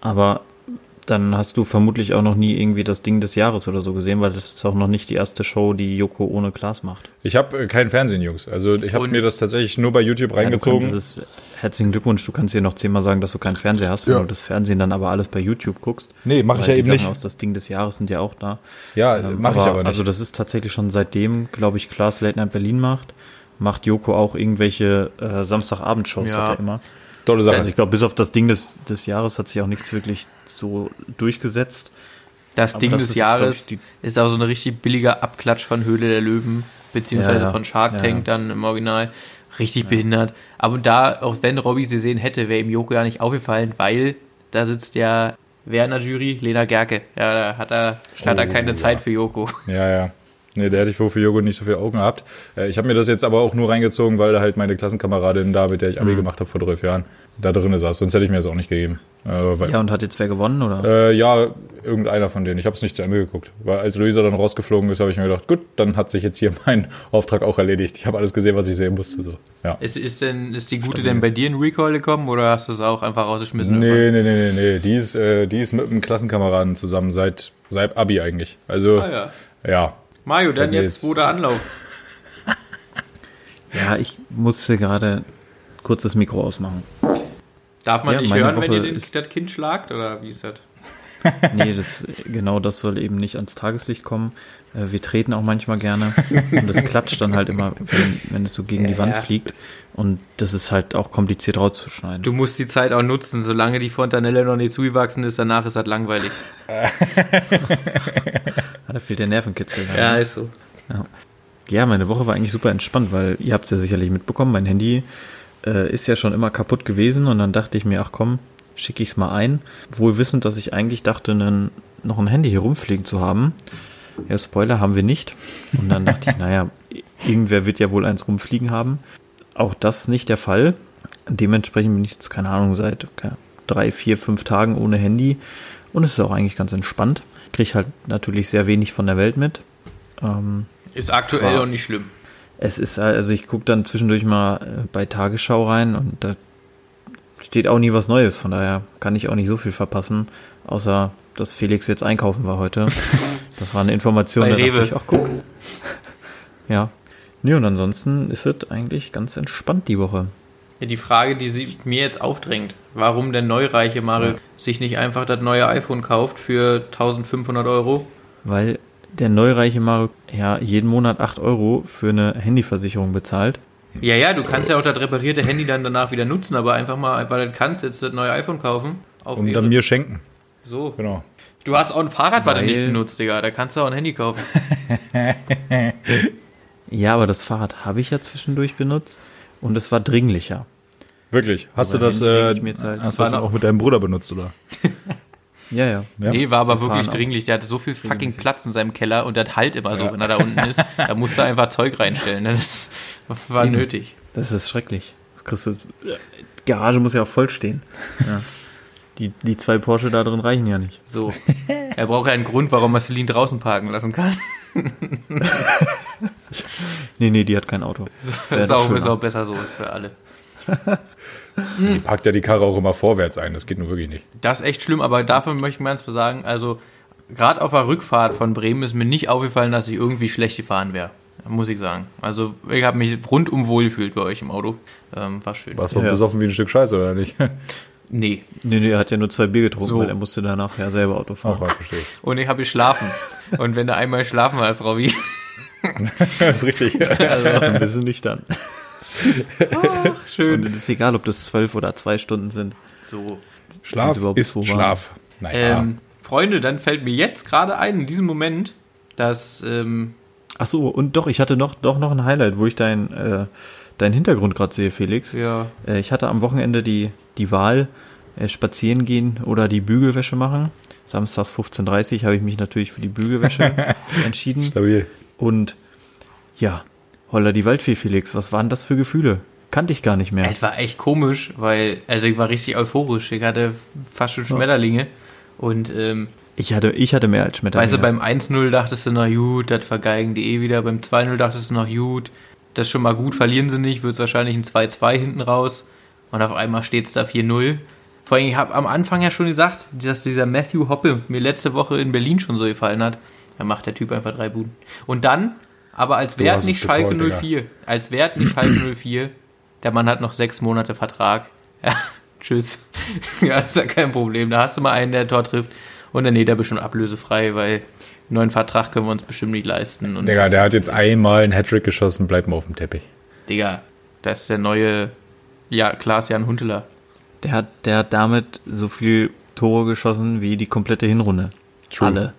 C: Aber dann hast du vermutlich auch noch nie irgendwie das Ding des Jahres oder so gesehen, weil das ist auch noch nicht die erste Show, die Joko ohne Glas macht.
B: Ich habe äh, kein Fernsehen, Jungs. Also ich habe mir das tatsächlich nur bei YouTube
C: Ja, du
B: reingezogen.
C: kannst, das ist, herzlichen Glückwunsch, du kannst dir noch zehnmal sagen, dass du keinen Fernseher hast, wenn
B: Ja.
C: du das Fernsehen dann aber alles bei YouTube guckst.
B: nee, mache ich ja
C: die
B: eben
C: Sachen
B: nicht.
C: aus das Ding des Jahres sind ja auch da.
B: Ja,
C: Ähm,
B: mache ich aber nicht.
C: Also das ist tatsächlich schon seitdem, glaube ich, Klaas Late Night Berlin macht, macht Joko auch irgendwelche äh, Samstagabendshows
D: Ja.
C: hat er immer.
B: Tolle Sache.
C: Also ich glaube, bis auf das Ding des, des Jahres hat sich auch nichts wirklich so durchgesetzt.
D: das
C: Aber
D: Ding
C: das
D: des
C: ist
D: Jahres
C: ich,
D: ist auch so eine richtig billiger Abklatsch von Höhle der Löwen, beziehungsweise
C: Ja, ja.
D: von Shark Tank
C: ja.
D: dann im Original. Richtig behindert. Aber da, auch wenn Robby sie sehen hätte, wäre ihm Joko ja nicht aufgefallen, weil da sitzt ja wer in der Jury? Lena Gerke. Ja, da hat er, hat er
B: Oh,
D: keine
B: ja.
D: Zeit für Joko.
B: ja, ja. Nee, der hätte ich wohl für Joghurt nicht so viel Augen gehabt. Äh, ich habe mir das jetzt aber auch nur reingezogen, weil da halt meine Klassenkameradin da, mit der ich Abi
C: Mhm.
B: gemacht habe vor zwölf Jahren, da drin saß. Sonst hätte ich mir das auch nicht gegeben. Äh, weil,
C: Ja, und hat jetzt wer gewonnen, oder?
B: äh, ja, irgendeiner von denen. Ich habe es nicht zu Ende geguckt. Weil als Luisa dann rausgeflogen ist, habe ich mir gedacht, gut, dann hat sich jetzt hier mein Auftrag auch erledigt. Ich habe alles gesehen, was ich sehen musste. So. Ja.
D: Ist, ist, denn, ist die gute denn bei dir in Recall gekommen oder hast du es auch einfach rausgeschmissen?
B: Nee, nee, nee, nee, nee. Die ist, äh, die ist mit einem Klassenkameraden zusammen seit, seit Abi eigentlich. Also,
D: Ah, ja.
B: ja.
D: Mario, dann
B: Wenn
D: jetzt
B: jetzt-
D: zweiter Anlauf.
C: Ja, ich musste gerade kurz das Mikro ausmachen.
D: Darf man
C: Ja,
D: nicht hören, wenn
C: Woche
D: ihr den, das Kind schlagt oder wie ist das?
C: Nee, das, genau das soll eben nicht ans Tageslicht kommen. Äh, Wir treten auch manchmal gerne und das klatscht dann halt immer, wenn, wenn es so gegen die
D: Ja,
C: Wand
D: ja.
C: fliegt. Und das ist halt auch kompliziert rauszuschneiden.
D: Du musst die Zeit auch nutzen, solange die Fontanelle noch nicht zugewachsen ist, danach ist das langweilig.
C: Ah, da fehlt der Nervenkitzel.
D: Ja, ist so.
C: Ja, meine Woche war eigentlich super entspannt, weil ihr habt es ja sicherlich mitbekommen, mein Handy äh, ist ja schon immer kaputt gewesen und dann dachte ich mir, ach komm, schicke ich es mal ein. Wohl wissend, dass ich eigentlich dachte, nen, noch ein Handy hier rumfliegen zu haben. Ja, Spoiler haben wir nicht. Und dann dachte ich, naja, irgendwer wird ja wohl eins rumfliegen haben. Auch das nicht der Fall. Dementsprechend bin ich jetzt, keine Ahnung, seit drei, vier, fünf Tagen ohne Handy. Und es ist auch eigentlich ganz entspannt. Kriege halt natürlich sehr wenig von der Welt mit. Ähm,
D: Ist aktuell auch nicht schlimm.
C: es ist, also ich gucke dann zwischendurch mal äh, bei Tagesschau rein und da steht auch nie was Neues. Von daher kann ich auch nicht so viel verpassen, außer dass Felix jetzt einkaufen war heute. Das war eine Information, da dachte ich, ach guck. Ja. Nee, und ansonsten ist es eigentlich ganz entspannt die Woche.
D: Ja, die Frage, die sich mir jetzt aufdrängt, warum der neureiche Mario sich nicht einfach das neue iPhone kauft für 1500 Euro?
C: Weil der neureiche Mario ja jeden Monat 8 Euro für eine Handyversicherung bezahlt.
D: Ja, ja, du kannst ja auch das reparierte Handy dann danach wieder nutzen, aber einfach mal, weil du kannst jetzt das neue iPhone kaufen. Auf
B: Und
D: Ehre.
B: dann mir schenken.
D: so.
B: Genau.
D: Du hast auch ein Fahrrad, du
C: Weil-
D: nicht benutzt, Digga. Da kannst du auch ein Handy kaufen.
C: Ja, aber das Fahrrad habe ich ja zwischendurch benutzt und es war dringlicher.
B: Wirklich. Hast du
C: Aber
B: das,
C: Handy
B: äh,
C: halt.
B: hast du das auch mit deinem Bruder benutzt, oder?
C: Ja, ja.
B: Ja.
D: Nee, war aber
C: Wir
D: wirklich dringlich. Der hatte so viel fucking. Platz in seinem Keller und das halt immer so,
B: Ja.
D: wenn er da unten ist. Da musst du einfach Zeug reinstellen. ne? Das war
C: Eben.
D: nötig.
C: Das ist schrecklich. Das kriegst du, die Garage muss ja auch voll stehen. Ja. Die, die zwei Porsche da drin reichen ja nicht.
D: So. Er braucht ja einen Grund, warum man Celine draußen parken lassen kann.
C: Nee, nee, die hat kein Auto.
D: Das ist auch, ist auch besser so für alle.
B: Die packt ja die Karre auch immer vorwärts ein. Das geht nur wirklich nicht.
D: Das ist echt schlimm, aber davon möchte ich mal eins sagen. Also, gerade auf der Rückfahrt von Bremen ist mir nicht aufgefallen, dass ich irgendwie schlecht gefahren wäre. Muss ich sagen. Also, ich habe mich rundum wohl gefühlt bei euch im Auto. Ähm, war schön.
B: Warst du
C: Ja.
B: besoffen wie ein Stück Scheiße, oder nicht?
D: Nee.
C: Nee, nee, er hat ja nur zwei Bier getrunken,
D: So.
C: weil er musste danach ja selber Auto fahren.
B: Auch ja, verstehe ich.
D: Und ich habe geschlafen. Und wenn du einmal schlafen hast, Robby,
B: das ist richtig.
C: Dann bist du nüchtern.
D: Schön.
C: Und es ist egal, ob das zwölf oder zwei Stunden sind.
D: So.
B: Schlaf ist. Schlaf. Naja.
D: Ähm, Freunde, dann fällt mir jetzt gerade ein, in diesem Moment, dass, ähm,
C: Ach so, und doch, ich hatte noch, doch noch ein Highlight, wo ich dein, äh, deinen Hintergrund gerade sehe, Felix.
D: ja,
C: Äh, ich hatte am Wochenende die, die Wahl, äh, spazieren gehen oder die Bügelwäsche machen. Samstags 15.30 Uhr habe ich mich natürlich für die Bügelwäsche entschieden.
B: Stabil.
C: Und ja, holla die Waldfee, Felix, was waren das für Gefühle? Kannte ich gar nicht mehr.
D: es war echt komisch, weil, also ich war richtig euphorisch. Ich hatte fast schon Schmetterlinge. Und, ähm,
C: Ich hatte, ich hatte mehr als Schmetterlinge.
D: weißt du, beim 1-0 dachtest du noch, gut, das vergeigen die eh wieder. Beim 2-0 dachtest du noch, gut, das ist schon mal gut, verlieren sie nicht, wird es wahrscheinlich ein 2-2 hinten raus. Und auf einmal steht es da 4-0. Vor allem, ich habe am Anfang ja schon gesagt, dass dieser Matthew Hoppe mir letzte Woche in Berlin schon so gefallen hat. Da macht der Typ einfach drei Buden. Und dann, aber als Wert nicht Schalke
B: gecallt, Digga.
D: 04, als Wert nicht Schalke 04, der Mann hat noch sechs Monate Vertrag. Ja, tschüss. Ja, ist ja kein Problem. Da hast du mal einen, der Tor trifft. Und dann nee, der bestimmt ablösefrei, weil einen neuen Vertrag können wir uns bestimmt nicht leisten. Und
B: Digga, der hat jetzt einmal einen Hattrick geschossen, bleibt mal auf dem Teppich.
D: Digga, das ist der neue ja, Klaas-Jan Hunteler.
C: der, hat, der hat damit so viel Tore geschossen wie die komplette Hinrunde.
B: True.
C: Alle.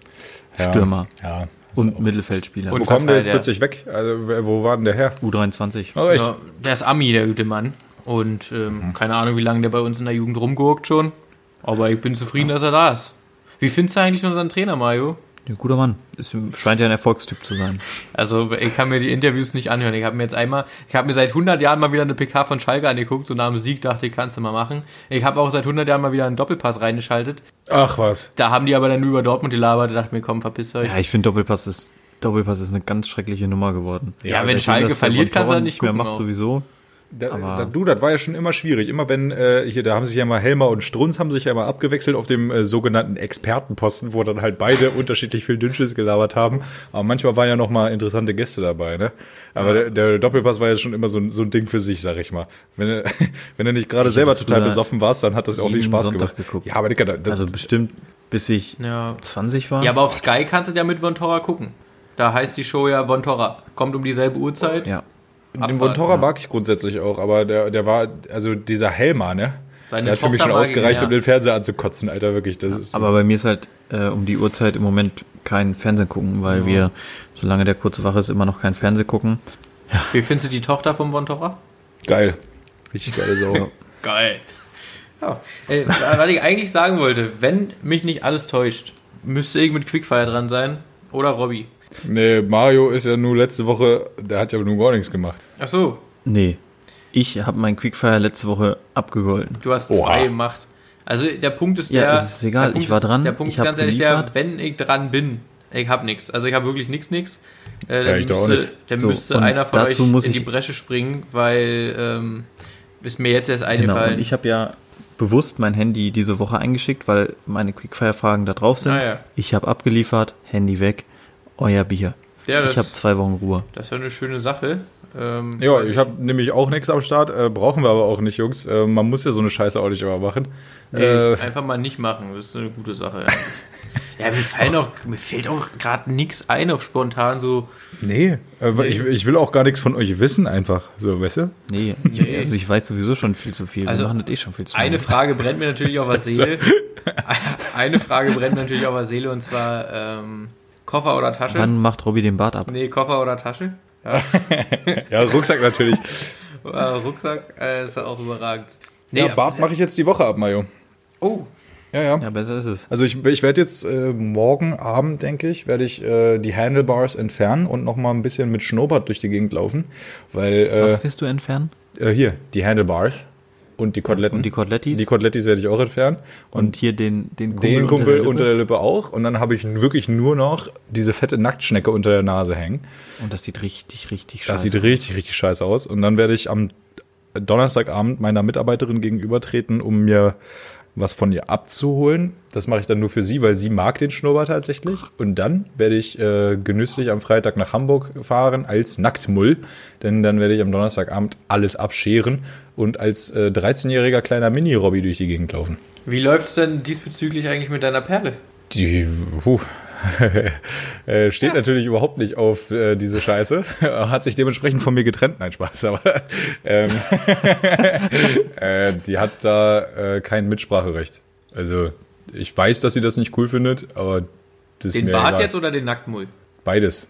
B: Ja.
C: Stürmer
B: Ja.
C: Und Mittelfeldspieler.
B: Wo
D: Und
B: kommt der jetzt plötzlich weg? Also, wo war denn der her?
C: U23.
B: Oh, echt?
D: Ja, der ist Ami, der gute Mann. Und ähm,
B: Mhm.
D: keine Ahnung, wie lange der bei uns in der Jugend rumgurkt schon. Aber ich bin zufrieden, dass er da ist. Wie findest du eigentlich unseren Trainer, Mario?
C: Ein guter Mann. Es scheint ja ein Erfolgstyp zu sein.
D: Also ich kann mir die Interviews nicht anhören. Ich habe mir jetzt einmal, ich habe mir seit 100 Jahren mal wieder eine PK von Schalke angeguckt, so nach dem Sieg dachte ich, kannst du mal machen. Ich habe auch seit 100 Jahren mal wieder einen Doppelpass reingeschaltet.
B: Ach was.
D: Da haben die aber dann nur über Dortmund gelabert. Da dachte ich mir, komm, verpisst euch.
C: Ja, ich finde Doppelpass ist, Doppelpass ist eine ganz schreckliche Nummer geworden.
D: Ja, wenn
C: seitdem
D: Schalke verliert, kannst du nicht
C: mehr
D: gucken
C: macht
D: auch.
C: sowieso.
B: Da, da, du, das war ja schon immer schwierig. Immer wenn, äh, hier, da haben sich ja mal Helmer und Strunz haben sich ja mal abgewechselt auf dem äh, sogenannten Expertenposten, wo dann halt beide unterschiedlich viel Dünnschiss gelabert haben. Aber manchmal waren ja noch mal interessante Gäste dabei, ne? Aber der, der Doppelpass war ja schon immer so ein, so ein Ding für sich, sag ich mal. Wenn du, wenn du nicht gerade selber total besoffen warst, dann hat das auch nicht Spaß
C: Sonntag
B: gemacht.
C: geguckt.
B: Ja, aber Dicker, das,
C: Also bestimmt bis ich
D: Ja.
C: 20 war.
D: Ja, aber auf Sky kannst du ja mit Von Torra gucken. Da heißt die Show ja Von Torra. Kommt um dieselbe Uhrzeit.
C: ja.
B: Den
D: Abfahrt,
B: Vontora mag ich grundsätzlich auch, aber der, der war, also dieser Helmer, ne?
D: Seine
B: der hat für mich schon ausgereicht,
D: ja.
B: um den Fernseher anzukotzen, Alter, wirklich. Das ist
C: Aber bei mir ist halt äh, um die Uhrzeit im Moment kein Fernsehen gucken, weil wir, solange der kurze wach ist, immer noch kein Fernsehen gucken.
D: Wie findest du die Tochter von Von Torra?
B: geil. Richtig geile Sau.
D: Geil. Ja. Ey, was ich eigentlich sagen wollte, wenn mich nicht alles täuscht, müsste ich mit Quickfire dran sein oder Robby.
B: Nee, Mario ist ja nur letzte Woche, der hat ja nur gar nichts gemacht.
D: Ach so,
C: Nee. Ich habe meinen Quickfire letzte Woche abgegolten.
D: du hast
B: Oha.
D: zwei gemacht. Also der Punkt ist
C: Ja,
D: der.
C: es ist egal,
D: der Punkt
C: ich war
D: ist,
C: dran,
D: Der Punkt
C: ich
D: ist ganz ehrlich der, wenn ich dran bin, ich habe nichts. Also ich habe wirklich nichts, nichts. Äh,
B: Ja,
D: dann
B: ich
D: müsste,
B: nicht.
D: dann
C: So,
D: müsste einer von
C: dazu
D: euch
C: muss
D: in die Bresche springen, weil ähm, ist mir jetzt erst
C: Genau.
D: eingefallen.
C: Und ich habe ja bewusst mein Handy diese Woche eingeschickt, weil meine Quickfire-Fragen da drauf sind.
D: Ah, ja.
C: Ich habe abgeliefert, Handy weg, euer Bier.
D: Ja, das-
C: ich habe zwei Wochen Ruhe.
D: das ist ja eine schöne Sache. Ähm,
B: Ja, ich habe nämlich auch nichts am Start, äh, brauchen wir aber auch nicht, Jungs. Äh, man muss ja so eine Scheiße auch nicht immer machen.
D: Nee,
B: Äh,
D: einfach mal nicht machen, das ist eine gute Sache. ja, mir, fallen auch, mir fällt auch gerade nichts ein auf spontan so.
B: nee, äh, ich, ich will auch gar nichts von euch wissen, einfach. So, weißt du?
C: Nee,
D: Nee.
C: also ich weiß sowieso schon viel zu viel.
D: Also,
C: Wir machen das eh schon viel zu
D: Eine
C: lange.
D: Frage brennt mir natürlich auf der Seele. Eine Frage brennt mir natürlich auf der Seele und zwar ähm, Koffer oder Tasche?
C: Wann macht Robby den Bart ab?
D: Nee, Koffer oder Tasche? Ja,
B: Ja, Rucksack natürlich.
D: äh, Rucksack äh, ist auch überragend. Nee,
B: ja, Bart mache ich jetzt die Woche ab, Mario.
D: Oh,
B: Ja, ja.
C: Ja, besser ist es.
B: Also ich, ich werde jetzt äh, morgen Abend, denke ich, werde ich äh, die Handlebars entfernen und noch mal ein bisschen mit Schnurrbart durch die Gegend laufen, weil äh,
C: Was willst du entfernen?
B: äh, hier die Handlebars und die Koteletten.
C: Und die Kotelettis?
B: Die Kotelettis werde ich auch entfernen
C: Und hier den, den Kumpel,
B: den Kumpel
C: Lippe?
B: unter der Lippe auch und dann habe ich wirklich nur noch diese fette Nacktschnecke unter der Nase hängen.
C: Und das sieht richtig, richtig
B: Das
C: scheiße
B: sieht richtig, richtig scheiße aus. Und dann werde ich am Donnerstagabend meiner Mitarbeiterin gegenübertreten, um mir was von ihr abzuholen. Das mache ich dann nur für sie, weil sie mag den Schnurrbart tatsächlich. Und dann werde ich äh, genüsslich am Freitag nach Hamburg fahren als Nacktmull. Denn dann werde ich am Donnerstagabend alles abscheren und als äh, 13-jähriger kleiner Mini-Robby durch die Gegend laufen.
D: wie läuft es denn diesbezüglich eigentlich mit deiner Perle?
B: Die puh, äh, steht natürlich überhaupt nicht auf äh, diese Scheiße. Hat sich dementsprechend von mir getrennt. Nein, Spaß. Aber ähm, äh, die hat da äh, kein Mitspracherecht. Also ich weiß, dass sie das nicht cool findet, aber das ist
D: Den
B: mir
D: Bart
B: egal.
D: jetzt oder den Nacktmull?
B: Beides.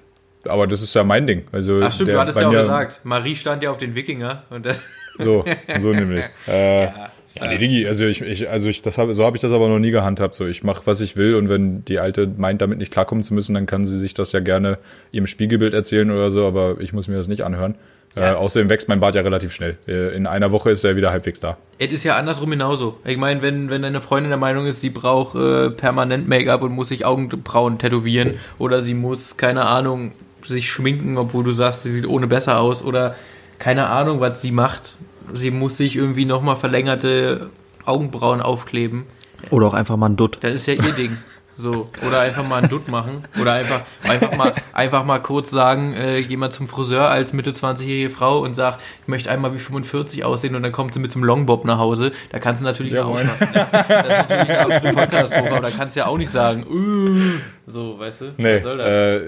B: Aber das ist ja mein Ding. Also
D: Ach stimmt,
B: der
D: du hattest ja auch gesagt, Marie stand ja auf den Wikinger und das,
B: So, so nämlich. Äh, ja, nee, Digi, also ich, ich, also ich, das hab, so habe ich das aber noch nie gehandhabt. So, ich mache, was ich will und wenn die Alte meint, damit nicht klarkommen zu müssen, dann kann sie sich das ja gerne ihrem Spiegelbild erzählen oder so, aber ich muss mir das nicht anhören.
D: Ja.
B: Äh, außerdem wächst mein Bart ja relativ schnell. Äh, in einer Woche ist er wieder halbwegs da.
D: es ist ja andersrum genauso. Ich meine, wenn, wenn deine Freundin der Meinung ist, sie braucht äh, permanent Make-up und muss sich Augenbrauen tätowieren oder sie muss, keine Ahnung, sich schminken, obwohl du sagst, sie sieht ohne besser aus oder keine Ahnung, was sie macht. Sie muss sich irgendwie nochmal verlängerte Augenbrauen aufkleben.
C: Oder auch einfach mal ein Dutt.
D: Das ist ja ihr Ding. So, oder einfach mal einen Dutt machen. Oder einfach, einfach, mal, einfach mal kurz sagen, äh, geh mal zum Friseur als Mitte 20-jährige Frau und sag, ich möchte einmal wie 45 aussehen und dann kommt sie mit zum Longbob nach Hause. Da kannst du natürlich
B: Ja.
D: Ne? Das ist natürlich eine absolute Vollkatastrophe, aber da kannst du ja auch nicht sagen, äh, so, weißt du?
B: Nee,
D: Was soll das?
B: äh,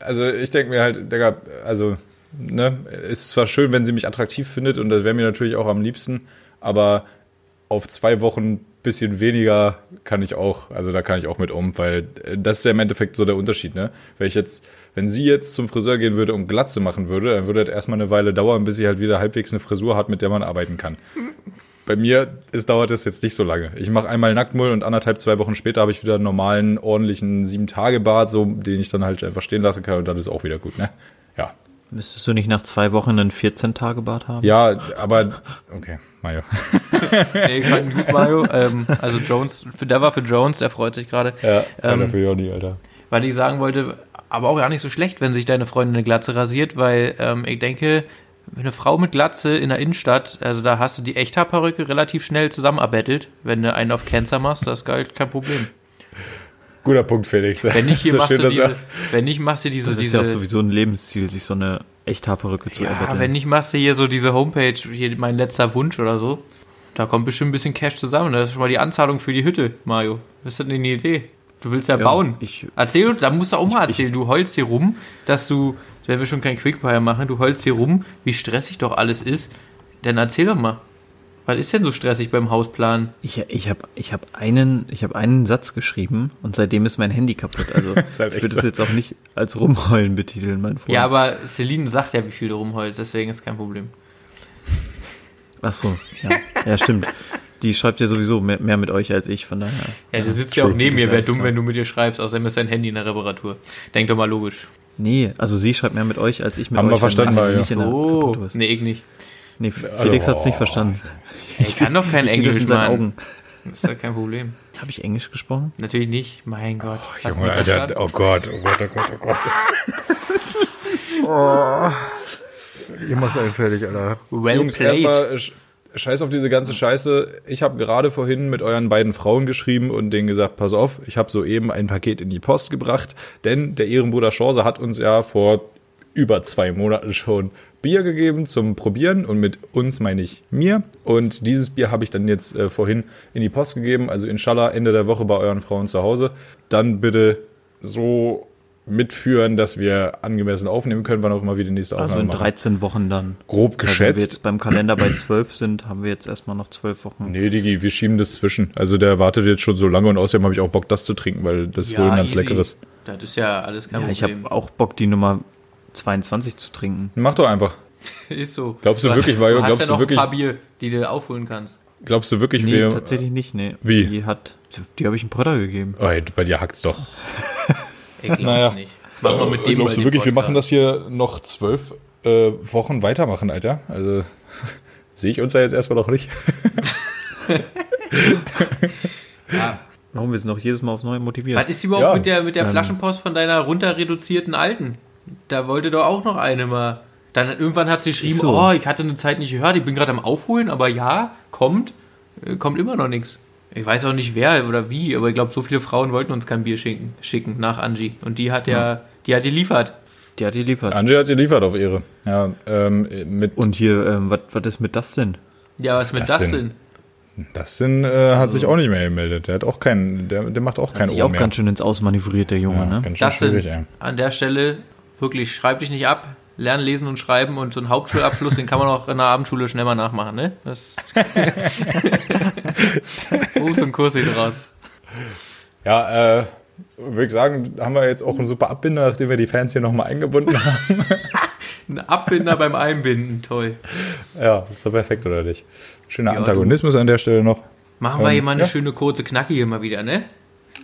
B: also ich denke mir halt, Digga, also, ne, ist zwar schön, wenn sie mich attraktiv findet und das wäre mir natürlich auch am liebsten, aber auf zwei Wochen bisschen weniger kann ich auch, also da kann ich auch mit um, weil äh, das ist ja im Endeffekt so der Unterschied, ne? Wenn ich jetzt, wenn sie jetzt zum Friseur gehen würde und Glatze machen würde, dann würde das erstmal eine Weile dauern, bis sie halt wieder halbwegs eine Frisur hat, mit der man arbeiten kann. bei mir ist, dauert es jetzt nicht so lange. Ich mache einmal Nacktmull und anderthalb, zwei Wochen später habe ich wieder einen normalen, ordentlichen Sieben-Tage-Bad, so, den ich dann halt einfach stehen lassen kann und dann ist auch wieder gut, ne? Ja.
C: Müsstest du nicht nach zwei Wochen einen 14-Tage-Bad haben?
B: Ja, aber, okay, Mario.
D: Nee, gut, Mario. Ähm, also Jones, für, der war für Jones, der freut sich gerade.
B: Ja,
D: Ähm,
B: für Johnny, Alter.
D: Weil ich sagen wollte, aber auch gar nicht so schlecht, wenn sich deine Freundin eine Glatze rasiert, weil ähm, ich denke, eine Frau mit Glatze in der Innenstadt, also da hast du die Echthaarperücke relativ schnell zusammenarbettelt. Wenn du einen auf Cancer machst, das ist gar kein Problem.
B: Guter Punkt, Felix.
D: Wenn nicht, hier
B: So
D: machst
B: schön,
D: du diese, wenn nicht, machst du diese,
C: Das ist
D: diese,
C: ja auch sowieso ein Lebensziel, sich so eine Echthaarperücke zu
D: ja,
C: erbetteln.
D: wenn nicht, machst du hier so diese Homepage, hier mein letzter Wunsch oder so. Da kommt bestimmt ein bisschen Cash zusammen. Das ist schon mal die Anzahlung für die Hütte, Mario. Was ist denn eine Idee? Du willst ja,
C: Ja,
D: bauen.
C: ich-
D: Erzähl uns, da musst du auch mal erzählen. Du heulst hier rum, dass du, wenn wir schon kein Quickfire machen, du heulst hier rum, wie stressig doch alles ist. Dann erzähl doch mal. Was ist denn so stressig beim Hausplan?
C: Ich, ich habe ich hab einen, ich hab einen Satz geschrieben und seitdem ist mein Handy kaputt. Also
B: halt
C: ich würde
B: so.
C: es jetzt auch nicht als Rumheulen betiteln, mein Freund.
D: Ja, aber Celine sagt ja, wie viel du rumheulst, deswegen ist kein Problem.
C: Ach so, ja. ja, stimmt. Die schreibt ja sowieso mehr, mehr mit euch als ich, von daher.
D: Ja, du sitzt ja auch neben mir, wäre dumm, wenn du mit ihr schreibst, außerdem ist dein Handy in der Reparatur. Denk doch mal logisch.
C: Nee, also sie schreibt mehr mit euch als ich mit
B: Haben wir
C: euch.
B: verstanden,
C: das
B: Mario.
C: nicht in der
D: Oh, nee, ich nicht.
C: Nee, Felix hat's nicht verstanden.
D: Ich kann doch kein
C: Ich sehe das
D: Englisch,
C: in seinen
D: Mann.
C: Augen.
D: Ist doch kein Problem.
C: Habe ich Englisch gesprochen?
D: Natürlich nicht, mein Gott. Du
B: Junge, Alter, oh Gott, oh Gott, oh Gott, oh Gott. Ihr macht einen fertig, Alter.
D: Well
B: Jungs, erstmal sch- scheiß auf diese ganze Scheiße. Ich habe gerade vorhin mit euren beiden Frauen geschrieben und denen gesagt, pass auf, ich habe soeben ein Paket in die Post gebracht, denn der Ehrenbruder Chance hat uns ja vor über zwei Monaten schon Bier gegeben zum Probieren und mit uns meine ich mir. Und dieses Bier habe ich dann jetzt äh, vorhin in die Post gegeben, also inshallah Ende der Woche bei euren Frauen zu Hause. Dann bitte so mitführen, dass wir angemessen aufnehmen können, wann auch immer wir die nächste
C: Also
B: Aufnahme
C: in
B: machen.
C: 13 Wochen dann.
B: Grob
C: Weil Wenn wir
B: geschätzt.
C: jetzt beim Kalender bei 12 sind, haben wir jetzt erstmal noch 12 Wochen.
B: Nee, Digi, wir schieben das zwischen. Also der wartet jetzt schon so lange und außerdem habe ich auch Bock, das zu trinken, weil das ist wohl ein ganz
D: easy.
B: leckeres.
D: Das ist ja alles kein
C: Ja, ich
D: Problem.
C: habe auch Bock, die Nummer 22 zu trinken.
B: Mach doch einfach.
D: ist so.
B: Glaubst du
D: hast-
B: wirklich, Mario,
D: Du hast
B: glaubst
D: ja
B: du
D: noch
B: wirklich-
D: ein paar Bier, die du aufholen kannst.
B: Glaubst du wirklich,
C: Nee,
B: wir...
C: tatsächlich nicht, nee.
B: Wie?
C: Die hat, die habe ich einen Potter gegeben.
B: Oh, ey, bei dir hackt's doch.
D: Ich
B: Naja.
D: nicht. Mach mal mit dem
B: Glaubst du wirklich, wir
D: Podcast.
B: machen das hier noch zwölf äh, Wochen weitermachen, Alter? Also sehe ich uns ja jetzt erstmal noch nicht.
D: Ja.
C: Warum wir sind noch jedes Mal aufs Neue motiviert?
D: Was ist überhaupt
B: Ja,
D: mit der, mit der
C: ähm,
D: Flaschenpost von deiner runterreduzierten Alten? Da wollte doch auch noch eine mal. Dann irgendwann hat sie geschrieben,
C: Ist so.
D: oh, ich hatte eine Zeit nicht gehört, ich bin gerade am Aufholen, aber ja, kommt, äh, kommt immer noch nichts. Ich weiß auch nicht wer oder wie, aber ich glaube, so viele Frauen wollten uns kein Bier schicken, schicken nach Angie. Und die hat ja, die hat geliefert.
C: Die hat die liefert.
B: Angie hat geliefert auf Ehre. Ja, ähm, mit
C: Und hier, ähm, was was ist mit das denn?
D: Ja, was mit
B: Das
D: das,
B: denn? Dustin äh, hat sich auch nicht mehr gemeldet. Der hat auch keinen, der, der macht auch
C: Hat
B: keinen
C: sich
B: Ohr
C: auch
B: mehr.
C: ganz schön ins Ausmanövriert, der Junge,
B: ja,
C: ne?
B: ganz schön ey.
D: an der Stelle wirklich, schreib dich nicht ab, lern lesen und schreiben und so einen Hauptschulabschluss, den kann man auch in der Abendschule schnell mal nachmachen, ne? Das Berufs- und Kurs hier draus.
B: Ja, äh, würde ich sagen, haben wir jetzt auch einen super Abbinder, nachdem wir die Fans hier nochmal eingebunden haben.
D: Ein Abbinder beim Einbinden, toll.
B: ja, ist doch perfekt, oder nicht? Schöner
D: Ja,
B: Antagonismus an der Stelle noch.
D: Machen wir
B: Ähm,
D: hier mal eine
B: ja.
D: schöne kurze Knacke hier mal wieder, ne?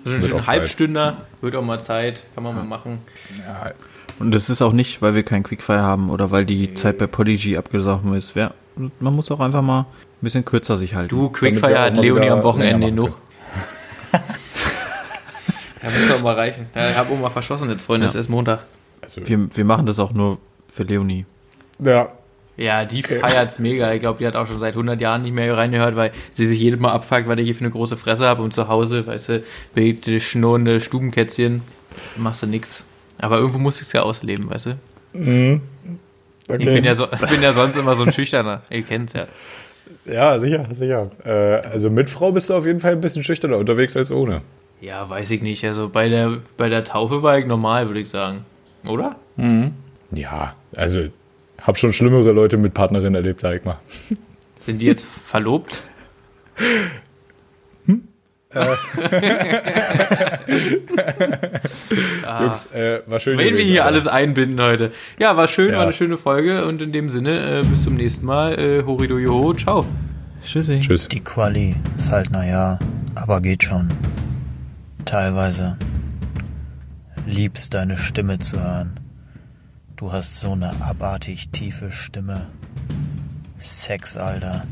D: So einen schönen. Halbstünder, wird auch mal Zeit, kann man mal machen.
B: Ja,
C: Und das ist auch nicht, weil wir keinen Quickfire haben oder weil die Zeit bei Podigy abgesaufen ist. Ja, man muss auch einfach mal ein bisschen kürzer sich halten.
D: Du, Quickfire hat Leonie am Wochenende genug. Ja, muss doch mal reichen. Ja, ich hab auch mal verschossen jetzt, Freunde,
C: Ja.
D: es ist Montag.
B: also,
C: wir, wir machen das auch nur für Leonie.
B: ja,
D: Ja, die feiert's mega. Ich glaube, die hat auch schon seit 100 Jahren nicht mehr reingehört, weil sie sich jedes Mal abfuckt, weil ich hier für eine große Fresse habe und zu Hause, weißt du, bewegte, schnurrende Stubenkätzchen, machst du nix. Aber irgendwo muss ich's ja ausleben, weißt du?
B: okay.
D: Ich bin ja, so, ich bin ja sonst immer so ein Schüchterner. Ihr kennt's ja.
B: ja, sicher, sicher. Äh, also mit Frau bist du auf jeden Fall ein bisschen schüchterner unterwegs als ohne.
D: Ja, weiß ich nicht. Also bei der, bei der Taufe war ich normal, würde ich sagen. Oder?
B: Ja, also hab schon schlimmere Leute mit Partnerin erlebt, sag ich mal.
D: Sind die jetzt verlobt? Äh. ah.
B: Jungs, äh, war schön.
D: Wenn wir hier alles einbinden heute. Ja, war schön,
B: ja.
D: war eine schöne Folge und in dem Sinne, äh, bis zum nächsten Mal. Äh, Horido Joho, ciao.
E: Tschüssi.
B: Tschüss.
C: Die Quali ist halt, naja, aber geht schon. Teilweise. Liebst deine Stimme zu hören. Du hast so eine abartig tiefe Stimme. Sex, Alter.